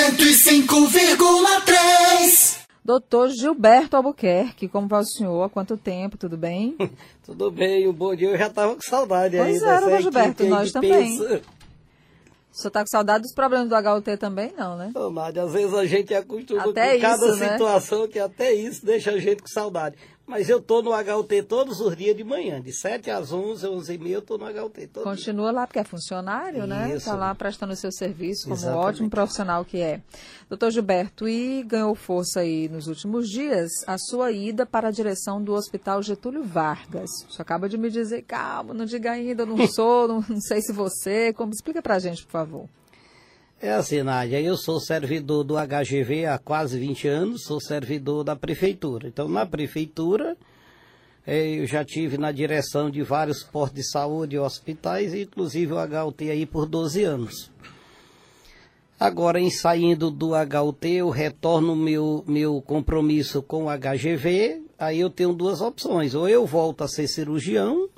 105,3. Doutor Gilberto Albuquerque, como vai o senhor? Há quanto tempo? Tudo bem? Tudo bem, um bom dia. Eu já estava com saudade pois aí. Pois é, doutor Gilberto, nós também. Pensa. O senhor está com saudade dos problemas do HUT também, não, né? Não, Nádia, às vezes a gente acostuma até com cada isso, situação né? que até isso deixa a gente com saudade. Mas eu estou no HUT todos os dias de manhã, de 7 às 11, 11 e meia, eu estou no HUT todo Continua dia. lá porque é funcionário, né? Está lá prestando o seu serviço como Exatamente. ótimo profissional que é. Doutor Gilberto, e ganhou força aí nos últimos dias a sua ida para a direção do Hospital Getúlio Vargas. Senhor acaba de me dizer, calma, não diga ainda, eu não sou, não, não sei se você. Como, explica pra gente, por favor. É assim, Nádia, eu sou servidor do HGV há quase 20 anos, sou servidor da prefeitura. Então, na prefeitura, eh, eu já tive na direção de vários postos de saúde e hospitais, inclusive o HUT aí por 12 anos. Agora, em saindo do HUT, eu retorno meu, meu compromisso com o HGV, aí eu tenho duas opções, ou eu volto a ser cirurgião,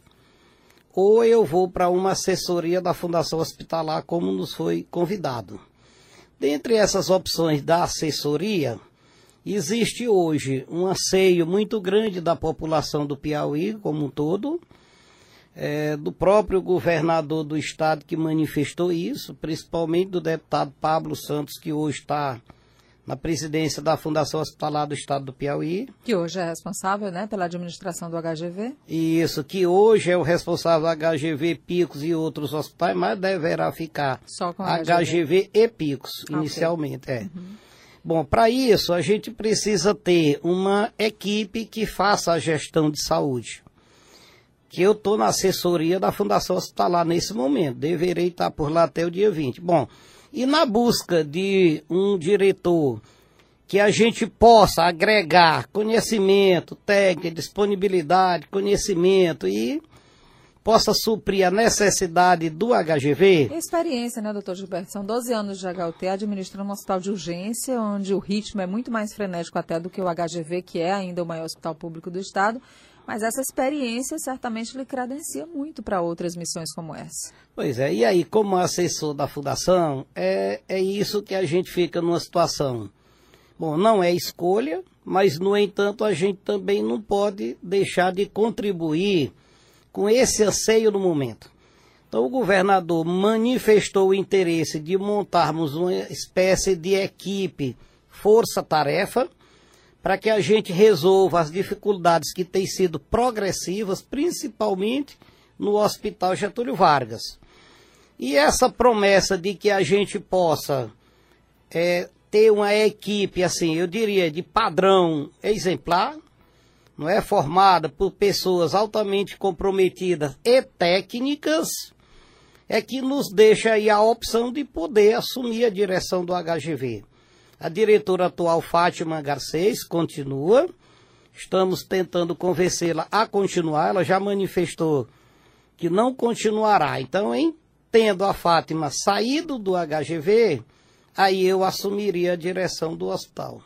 ou eu vou para uma assessoria da Fundação Hospitalar, como nos foi convidado. Dentre essas opções da assessoria, existe hoje um anseio muito grande da população do Piauí como um todo, é, do próprio governador do estado que manifestou isso, principalmente do deputado Pablo Santos, que hoje está na presidência da Fundação Hospitalar do Estado do Piauí. Que hoje é responsável né, pela administração do HGV. Isso, que hoje é o responsável do HGV, Picos e outros hospitais, mas deverá ficar Só com HGV, HGV e Picos, Ah, inicialmente. ok. É. Bom, para isso a gente precisa ter uma equipe que faça a gestão de saúde. Que eu estou na assessoria da Fundação Hospitalar nesse momento, deverei estar por lá até o dia 20. Bom, e na busca de um diretor que a gente possa agregar conhecimento, técnica, disponibilidade, conhecimento e possa suprir a necessidade do HGV. Experiência, né, doutor Gilberto? São 12 anos de HUT administrando um hospital de urgência, onde o ritmo é muito mais frenético até do que o HGV, que é ainda o maior hospital público do Estado. Mas essa experiência certamente lhe credencia muito para outras missões como essa. Pois é, e aí, como assessor da fundação, é, é isso que a gente fica numa situação. Bom, não é escolha, mas, no entanto, a gente também não pode deixar de contribuir com esse anseio no momento. Então, o governador manifestou o interesse de montarmos uma espécie de equipe força-tarefa para que a gente resolva as dificuldades que têm sido progressivas, principalmente no Hospital Getúlio Vargas. E essa promessa de que a gente possa é, ter uma equipe, assim, eu diria, de padrão exemplar, não é formada por pessoas altamente comprometidas e técnicas, é que nos deixa aí a opção de poder assumir a direção do HGV. A diretora atual, Fátima Garcês, continua. Estamos tentando convencê-la a continuar. Ela já manifestou que não continuará. Então, em tendo a Fátima saído do HGV, aí eu assumiria a direção do hospital.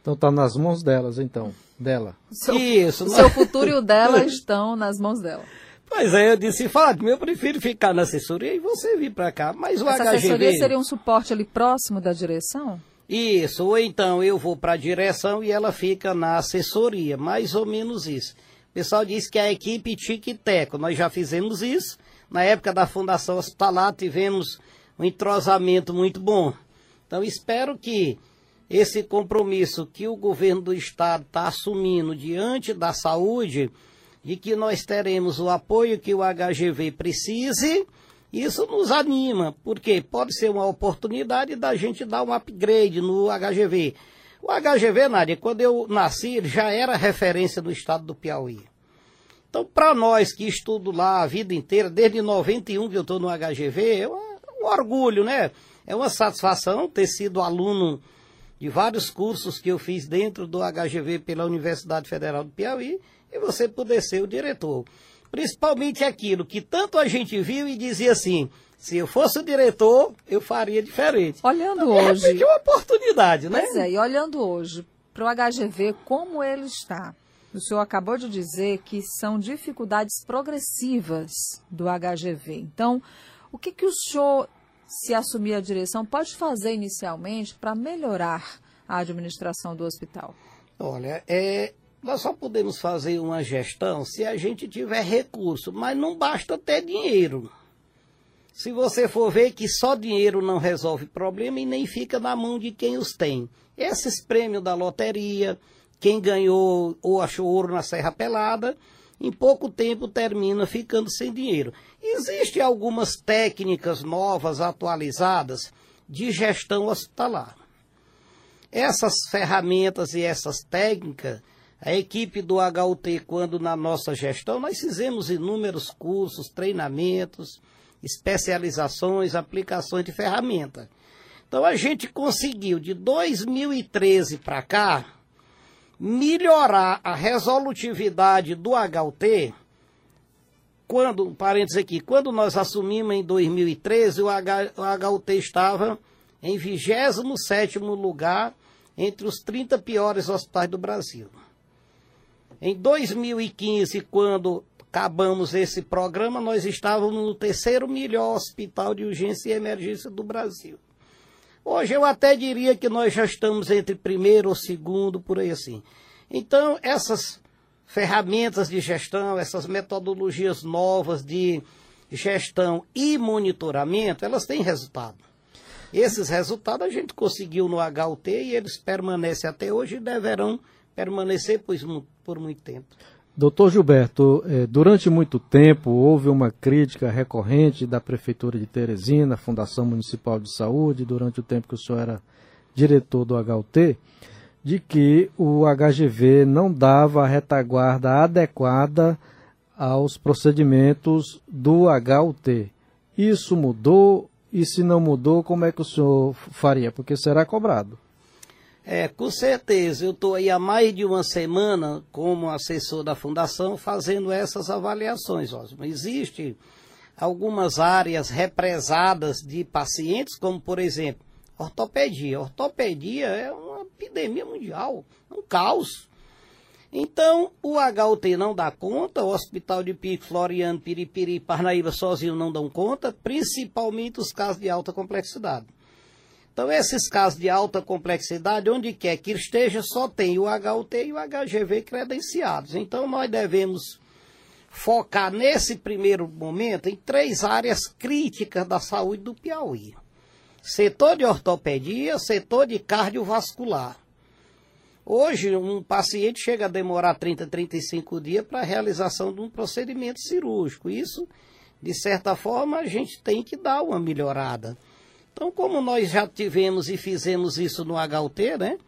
Então está nas mãos delas, então. Dela. Seu, Isso. o seu futuro e o dela estão nas mãos dela. Pois é, eu disse, Fátima, eu prefiro ficar na assessoria e você vir para cá. Mas o Essa HGV... assessoria seria um suporte ali próximo da direção? Isso, ou então eu vou para a direção e ela fica na assessoria, mais ou menos isso. O pessoal diz que a equipe tique-teco, nós já fizemos isso. Na época da Fundação Hospitalar tivemos um entrosamento muito bom. Então espero que esse compromisso que o governo do estado está assumindo diante da saúde, de que nós teremos o apoio que o HGV precise, isso nos anima, porque pode ser uma oportunidade da gente dar um upgrade no HGV. O HGV, Nádia, quando eu nasci, já era referência no estado do Piauí. Então, para nós que estudo lá a vida inteira, desde 91 que eu estou no HGV, é um orgulho, né? É uma satisfação ter sido aluno de vários cursos que eu fiz dentro do HGV pela Universidade Federal do Piauí e você poder ser o diretor. Principalmente aquilo que tanto a gente viu e dizia assim: se eu fosse o diretor, eu faria diferente. Olhando então, de hoje. é uma oportunidade, né? Pois é, e olhando hoje para o HGV, como ele está? O senhor acabou de dizer que são dificuldades progressivas do HGV. Então, o que, que o senhor se assumir a direção, pode fazer inicialmente para melhorar a administração do hospital? Olha, é, nós só podemos fazer uma gestão se a gente tiver recurso, mas não basta ter dinheiro. Se você for ver que só dinheiro não resolve problema e nem fica na mão de quem os tem. Esses prêmios da loteria, quem ganhou ou achou ouro na Serra Pelada, em pouco tempo termina ficando sem dinheiro. Existem algumas técnicas novas, atualizadas, de gestão hospitalar. Essas ferramentas e essas técnicas, a equipe do HUT, quando na nossa gestão, nós fizemos inúmeros cursos, treinamentos, especializações, aplicações de ferramenta. Então a gente conseguiu, de 2013 para cá, melhorar a resolutividade do HUT, quando, parênteses aqui, quando nós assumimos em 2013, o, H, o HUT estava em 27º lugar entre os 30 piores hospitais do Brasil. Em 2015, quando acabamos esse programa, nós estávamos no terceiro melhor hospital de urgência e emergência do Brasil. Hoje eu até diria que nós já estamos entre primeiro ou segundo, por aí assim. Então, essas ferramentas de gestão, essas metodologias novas de gestão e monitoramento, elas têm resultado. Esses resultados a gente conseguiu no HUT e eles permanecem até hoje e deverão permanecer por, por muito tempo. Doutor Gilberto, eh, durante muito tempo houve uma crítica recorrente da Prefeitura de Teresina, Fundação Municipal de Saúde, durante o tempo que o senhor era diretor do HUT, de que o HGV não dava a retaguarda adequada aos procedimentos do HUT. Isso mudou? E se não mudou, como é que o senhor faria? Porque será cobrado. É, com certeza. Eu estou aí há mais de uma semana como assessor da fundação fazendo essas avaliações. Osmo. Existe algumas áreas represadas de pacientes, como por exemplo, ortopedia. Ortopedia é uma epidemia mundial, um caos. Então, o HUT não dá conta, o Hospital de Pico, Floriano, Piripiri Parnaíba sozinho não dão conta, principalmente os casos de alta complexidade. Então, esses casos de alta complexidade, onde quer que esteja, só tem o HUT e o HGV credenciados. Então, nós devemos focar nesse primeiro momento em três áreas críticas da saúde do Piauí: setor de ortopedia, setor de cardiovascular. Hoje, um paciente chega a demorar 30, 35 dias para a realização de um procedimento cirúrgico. Isso, de certa forma, a gente tem que dar uma melhorada. Então, como nós já tivemos e fizemos isso no HUT, né?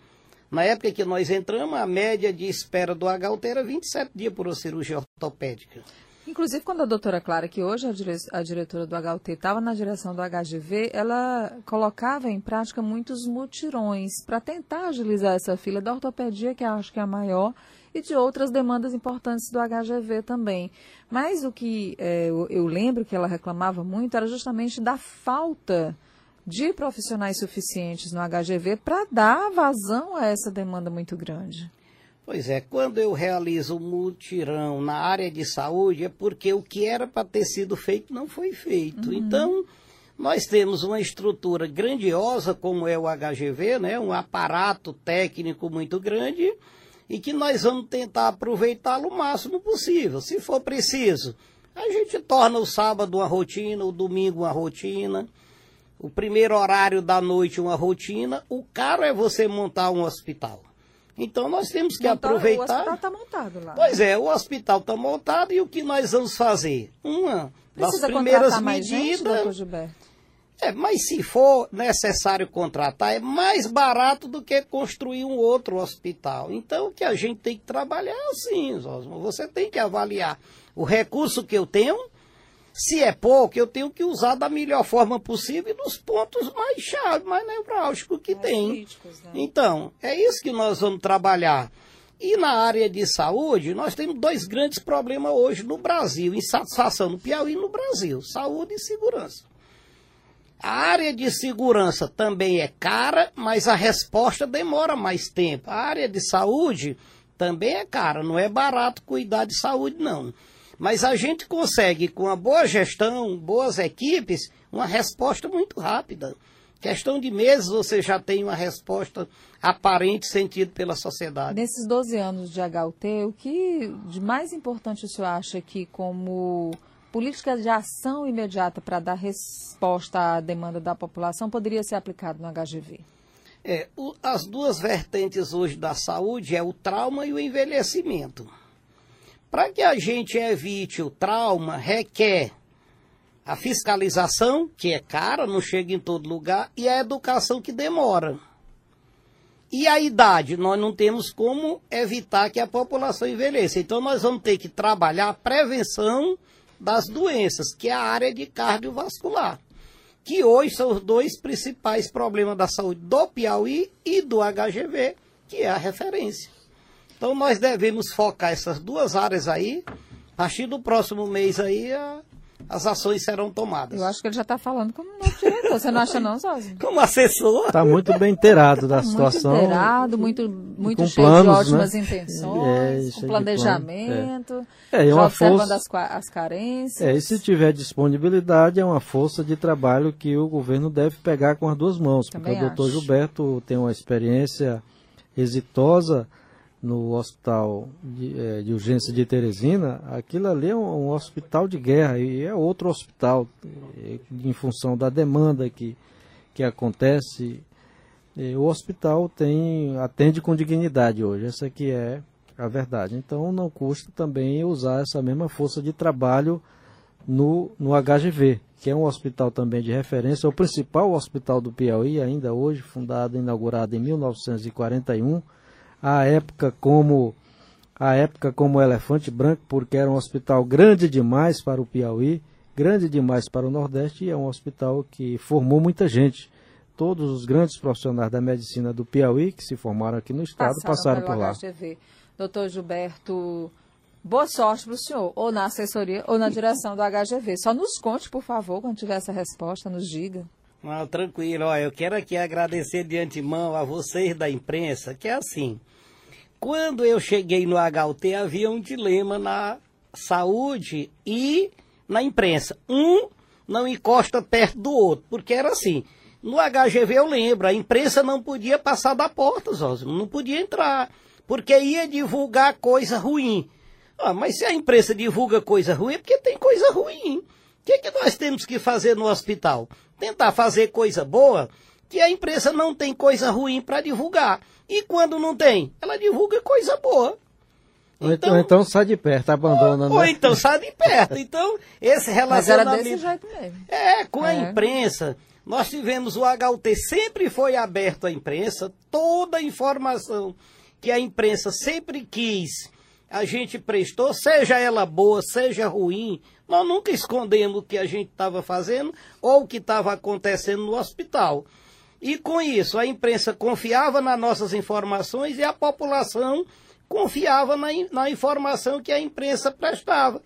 Na época que nós entramos, a média de espera do HUT era 27 dias por uma cirurgia ortopédica. Inclusive, quando a doutora Clara, que hoje é a, diretora do HUT, estava na direção do HGV, ela colocava em prática muitos mutirões para tentar agilizar essa fila da ortopedia, que acho que é a maior, e de outras demandas importantes do HGV também. Mas o que é, eu, eu lembro que ela reclamava muito era justamente da falta de profissionais suficientes no HGV para dar vazão a essa demanda muito grande. Pois é, quando eu realizo um mutirão na área de saúde é porque o que era para ter sido feito não foi feito. Uhum. Então, nós temos uma estrutura grandiosa como é o HGV, né, um aparato técnico muito grande e que nós vamos tentar aproveitá-lo o máximo possível. Se for preciso, a gente torna o sábado uma rotina, o domingo uma rotina o primeiro horário da noite uma rotina, o caro é você montar um hospital. Então nós temos que Montar, aproveitar. O hospital está montado lá. Pois é, o hospital está montado e o que nós vamos fazer? Uma Precisa das primeiras medidas. Gente, é, mas se for necessário contratar, é mais barato do que construir um outro hospital. Então, o que a gente tem que trabalhar é assim, Osmo. Você tem que avaliar o recurso que eu tenho se é pouco, eu tenho que usar da melhor forma possível nos pontos mais chave, mais nevrálgicos que mais tem. Críticos, né? Então, é isso que nós vamos trabalhar. E na área de saúde, nós temos dois grandes problemas hoje no Brasil, insatisfação no Piauí e no Brasil: saúde e segurança. A área de segurança também é cara, mas a resposta demora mais tempo. A área de saúde também é cara, não é barato cuidar de saúde, não. Mas a gente consegue, com a boa gestão, boas equipes, uma resposta muito rápida. Questão de meses você já tem uma resposta aparente sentido pela sociedade. Nesses 12 anos de HUT, o que de mais importante o senhor acha que como política de ação imediata para dar resposta à demanda da população poderia ser aplicado no HGV? É, o, as duas vertentes hoje da saúde é o trauma e o envelhecimento. Para que a gente evite o trauma, requer a fiscalização, que é cara, não chega em todo lugar, e a educação que demora. E a idade, nós não temos como evitar que a população envelheça. Então nós vamos ter que trabalhar a prevenção das doenças, que é a área de cardiovascular. Que hoje são os dois principais problemas da saúde do Piauí e do HGV, que é a referência. Então nós devemos focar essas duas áreas aí. A partir do próximo mês aí, a, as ações serão tomadas. Eu acho que ele já está falando como novo diretor. Você não acha não, Zózimo? Como assessor. Está muito bem inteirado da situação. Muito inteirado, muito, muito com cheio planos, de ótimas né? intenções, É, com planejamento, É, é já uma observando força- as, as carências. É, e se tiver disponibilidade, é uma força de trabalho que o governo deve pegar com as duas mãos, porque Também o doutor acho. Gilberto tem uma experiência exitosa no hospital de, eh, de urgência de Teresina. Aquilo ali é um, um hospital de guerra e é outro hospital, eh, em função da demanda que, que acontece. eh, o hospital tem atende com dignidade hoje, essa que é a verdade. Então não custa também usar essa mesma força de trabalho no, no HGV, que é um hospital também de referência, é o principal hospital do Piauí, ainda hoje, fundado e inaugurado em 1941, à época como à época como Elefante Branco, porque era um hospital grande demais para o Piauí, grande demais para o Nordeste, e é um hospital que formou muita gente. Todos os grandes profissionais da medicina do Piauí, que se formaram aqui no estado, passaram, pelo por lá. HGV. Doutor Gilberto, boa sorte para o senhor, ou na assessoria, ou na direção do HGV. Só nos conte, por favor, quando tiver essa resposta, nos diga. Não, tranquilo, eu quero aqui agradecer de antemão a vocês da imprensa, que é assim, quando eu cheguei no HUT havia um dilema na saúde e na imprensa. Um não encosta perto do outro, porque era assim, no HGV eu lembro, a imprensa não podia passar da porta, Zózimo, não podia entrar, porque ia divulgar coisa ruim. Ah, mas se a imprensa divulga coisa ruim, é porque tem coisa ruim. O que, que nós temos que fazer no hospital? Tentar fazer coisa boa, que a imprensa não tem coisa ruim para divulgar. E quando não tem, ela divulga coisa boa. Ou então, então sai de perto, abandona. ou né? então sai de perto. Então, esse Mas era relacionamento. desse jeito mesmo. É, com a É. imprensa, nós tivemos o HUT, sempre foi aberto à imprensa, toda a informação que a imprensa sempre quis, a gente prestou, seja ela boa, seja ruim, nós nunca escondemos o que a gente estava fazendo ou o que estava acontecendo no hospital. E com isso, a imprensa confiava nas nossas informações e a população confiava na, na informação que a imprensa prestava.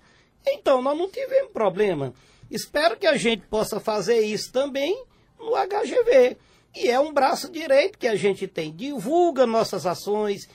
Então, nós não tivemos problema. Espero que a gente possa fazer isso também no HGV. E é um braço direito que a gente tem. Divulga nossas ações,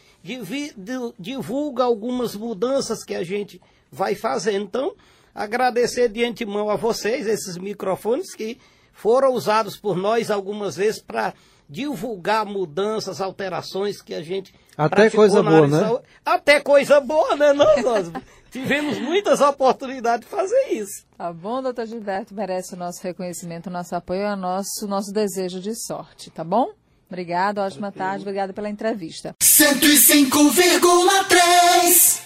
divulga algumas mudanças que a gente vai fazendo. Então, agradecer de antemão a vocês, esses microfones que foram usados por nós algumas vezes para divulgar mudanças, alterações que a gente Até coisa na boa, né? saúde. Até coisa boa, né? Não, nós tivemos muitas oportunidades de fazer isso. Tá bom, doutor Gilberto? Merece o nosso reconhecimento, o nosso apoio, o nosso, nosso desejo de sorte, tá bom? Obrigado, ótima tarde, obrigada pela entrevista. 105,3